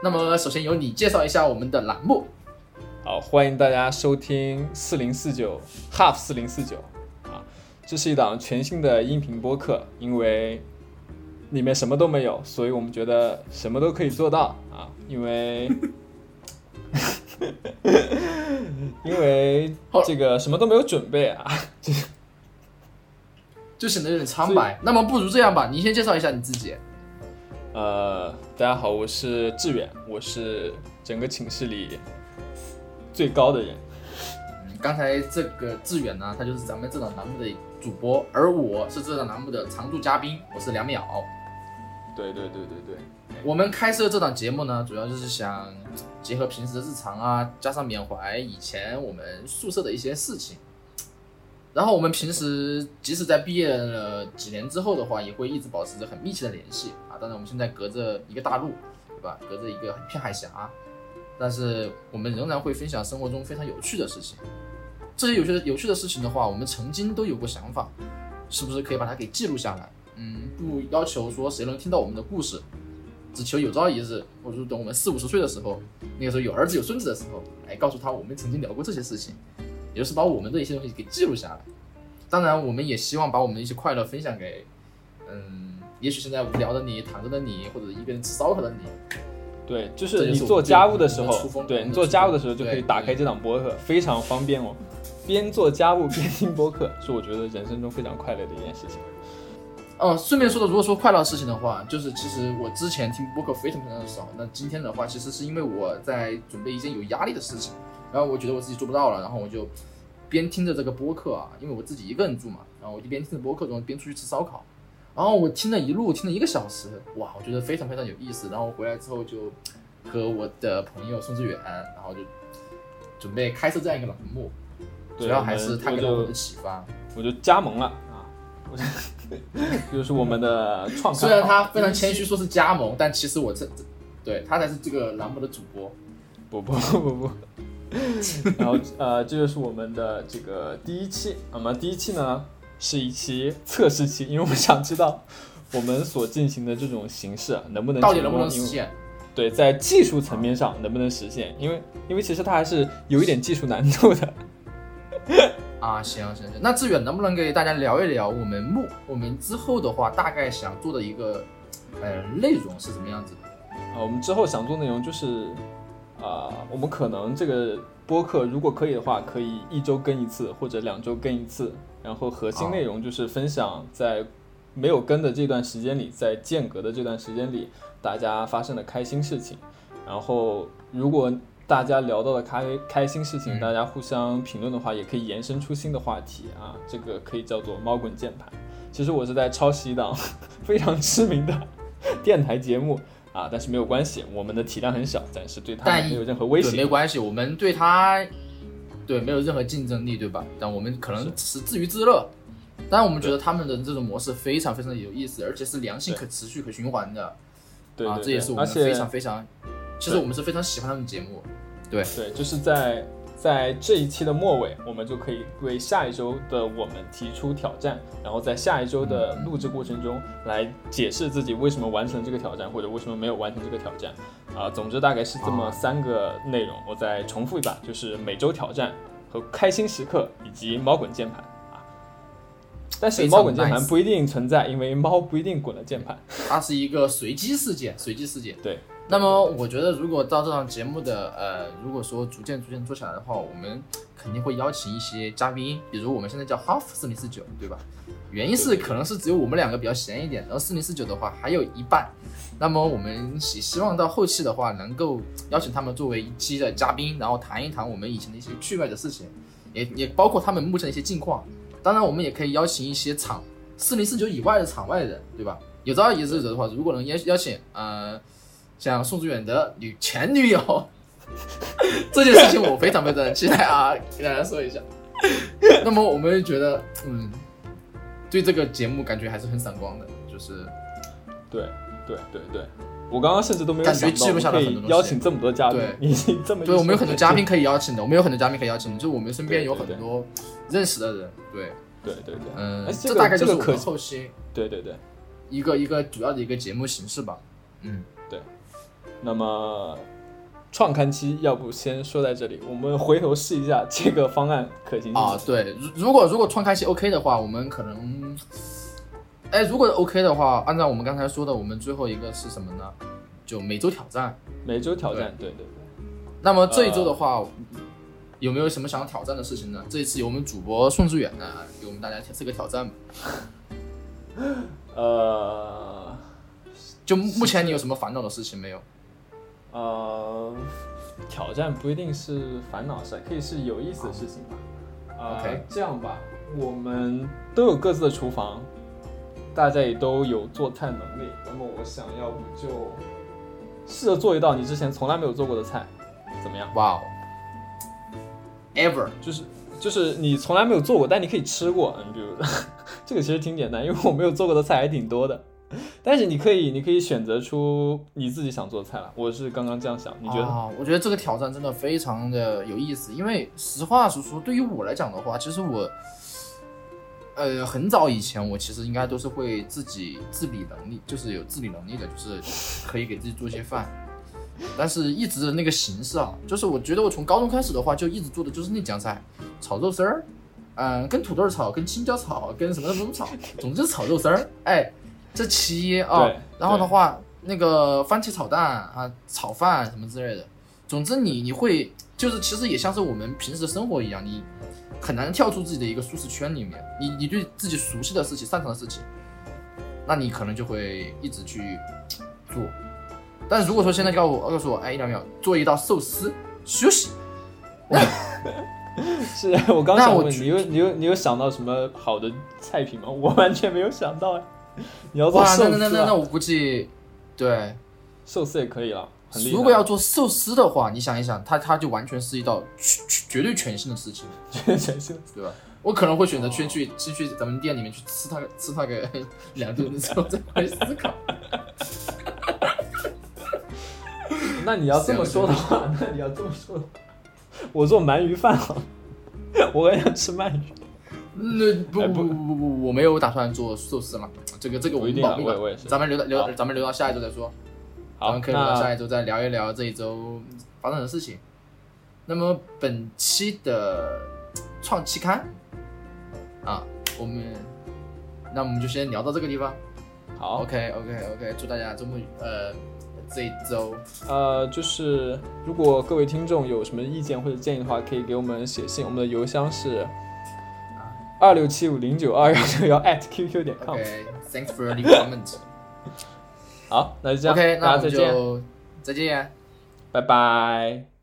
那么首先由你介绍一下我们的栏目。好，欢迎大家收听四零四九 Half 四零四九啊，这是一档全新的音频播客，因为里面什么都没有，所以我们觉得什么都可以做到啊，因为 因为这个什么都没有准备啊，就 就显得有点苍白。那么不如这样吧，你先介绍一下你自己。呃，大家好，我是志远，我是整个寝室里最高的人。嗯，刚才这个志远呢，他就是咱们这档栏目的主播，而我是这档栏目的常驻嘉宾，我是梁淼。对对对对对，我们开设这档节目呢，主要就是想结合平时的日常啊，加上缅怀以前我们宿舍的一些事情。然后我们平时即使在毕业了几年之后的话，也会一直保持着很密切的联系啊。当然，我们现在隔着一个大陆，对吧？隔着一个一片海峡，但是我们仍然会分享生活中非常有趣的事情。这些有趣的有趣的事情的话，我们曾经都有过想法，是不是可以把它给记录下来？嗯，不要求说谁能听到我们的故事，只求有朝一日，或者说等我们四五十岁的时候，那个时候有儿子有孙子的时候，来告诉他我们曾经聊过这些事情。也就是把我们的一些东西给记录下来，当然，我们也希望把我们的一些快乐分享给，嗯，也许现在无聊的你、躺着的你，或者一个人吃烧烤的你。对，就是你做家务的时候，对你做家务的时候就可以打开这档播客，非常方便哦。边做家务边听播客，是我觉得人生中非常快乐的一件事情。哦，顺便说的，如果说快乐的事情的话，就是其实我之前听播客非常非常的少，那今天的话，其实是因为我在准备一件有压力的事情。然后我觉得我自己做不到了，然后我就边听着这个播客啊，因为我自己一个人住嘛，然后我就边听着播客中边出去吃烧烤，然后我听了一路听了一个小时，哇，我觉得非常非常有意思。然后回来之后就和我的朋友宋志远，然后就准备开设这样一个栏目，主要还是他给了我的启发，我就加盟了啊，就是我们的创。虽然他非常谦虚说是加盟，但其实我这对他才是这个栏目的主播，不不不不不。然后呃，这就是我们的这个第一期。那么第一期呢，是一期测试期，因为我们想知道我们所进行的这种形式能不能到底能不能实现？对，在技术层面上能不能实现？因为因为其实它还是有一点技术难度的。啊，行行行，那志远能不能给大家聊一聊我们目我们之后的话，大概想做的一个呃内容是什么样子的？啊，我们之后想做内容就是。啊，我们可能这个播客如果可以的话，可以一周更一次或者两周更一次。然后核心内容就是分享在没有更的这段时间里，在间隔的这段时间里，大家发生的开心事情。然后如果大家聊到了开开心事情，大家互相评论的话，也可以延伸出新的话题啊。这个可以叫做猫滚键盘。其实我是在抄袭一档 非常知名的电台节目。啊，但是没有关系，我们的体量很小，暂时对他没有任何威胁。没关系，我们对他，对没有任何竞争力，对吧？但我们可能是自娱自乐。但我们觉得他们的这种模式非常非常的有意思，而且是良性、可持续、可循环的。对，啊，这也是我们非常非常，其实我们是非常喜欢他们节目。对对，就是在。在这一期的末尾，我们就可以为下一周的我们提出挑战，然后在下一周的录制过程中来解释自己为什么完成这个挑战，或者为什么没有完成这个挑战。啊，总之大概是这么三个内容。我再重复一把，就是每周挑战和开心时刻以及猫滚键盘啊。但是猫滚键盘不一定存在，因为猫不一定滚了键盘，它是一个随机事件，随机事件。对。那么我觉得，如果到这档节目的呃，如果说逐渐逐渐做起来的话，我们肯定会邀请一些嘉宾，比如我们现在叫 Half 四零四九，对吧？原因是可能是只有我们两个比较闲一点，然后四零四九的话还有一半。那么我们希希望到后期的话，能够邀请他们作为一期的嘉宾，然后谈一谈我们以前的一些趣味的事情，也也包括他们目前的一些近况。当然，我们也可以邀请一些场四零四九以外的场外人，对吧？有朝一日的话，如果能邀邀请，呃。像宋祖远的女前女友 这件事情，我非常非常期待啊！给大家说一下。那么我们觉得，嗯，对这个节目感觉还是很闪光的，就是，对对对对，我刚刚甚至都没有感觉记录下来很多邀请这么多嘉宾，你这么对，我们有很多嘉宾可以邀请的，我们有很多嘉宾可以邀请的，就我们身边有很多认识的人，对对对对，嗯，这大概就是我们后期对对对一个一个主要的一个节目形式吧，嗯。那么创刊期要不先说在这里，我们回头试一下这个方案可行性啊，对，如如果如果创刊期 OK 的话，我们可能，哎，如果 OK 的话，按照我们刚才说的，我们最后一个是什么呢？就每周挑战。每周挑战，对对对。那么这一周的话，有没有什么想挑战的事情呢？这一次由我们主播宋志远呢，给我们大家这个挑战吧。呃，就目前你有什么烦恼的事情没有？呃，挑战不一定是烦恼事，可以是有意思的事情吧。呃 OK 这样吧，我们都有各自的厨房，大家也都有做菜能力。那么我想要不就试着做一道你之前从来没有做过的菜，怎么样？哇哦，ever 就是就是你从来没有做过，但你可以吃过。嗯，比如 这个其实挺简单，因为我没有做过的菜还挺多的。但是你可以，你可以选择出你自己想做的菜了。我是刚刚这样想，你觉得？啊，我觉得这个挑战真的非常的有意思，因为实话实说，对于我来讲的话，其实我，呃，很早以前我其实应该都是会自己自理能力，就是有自理能力的，就是可以给自己做些饭。但是一直的那个形式啊，就是我觉得我从高中开始的话，就一直做的就是那几样菜，炒肉丝儿，嗯，跟土豆炒，跟青椒炒，跟什么什么炒，总之是炒肉丝儿，哎，这其一啊。对然后的话，那个番茄炒蛋啊，炒饭什么之类的，总之你你会就是其实也像是我们平时的生活一样，你很难跳出自己的一个舒适圈里面，你你对自己熟悉的事情、擅长的事情，那你可能就会一直去做。但是如果说现在告诉我告诉我，哎，一两秒做一道寿司休息，是我刚想问你有你有你有想到什么好的菜品吗？我完全没有想到哎。你要做哇，寿司、啊，那那那那那我估计，对，寿司也可以了，很厉害。如果要做寿司的话，你想一想，它它就完全是一道绝绝对全新的事情。全全寿司，对吧？我可能会选择先去先去咱们店里面去吃它个吃它个两顿之后再回去思考。那你要这么说的话，那你要这么说的话，我做鳗鱼饭啊，我也想吃鳗鱼。那不哎不不不不不，我没有打算做寿司嘛，这个这个我们保密吧咱们留到留好咱们留到下一周再说。咱好们，可以留到下一周再聊一聊这一周发生的事情。那么本期的创期刊啊，我们那我们就先聊到这个地方。好，OK OK OK，祝大家周末愉呃这一周呃，就是如果各位听众有什么意见或者建议的话，可以给我们写信，我们的邮箱是二六七五零九二幺六幺 at qq 点 com。OK，Thanks for the comment。好，那就这样 OK，那我们大家再见，就再见。拜拜。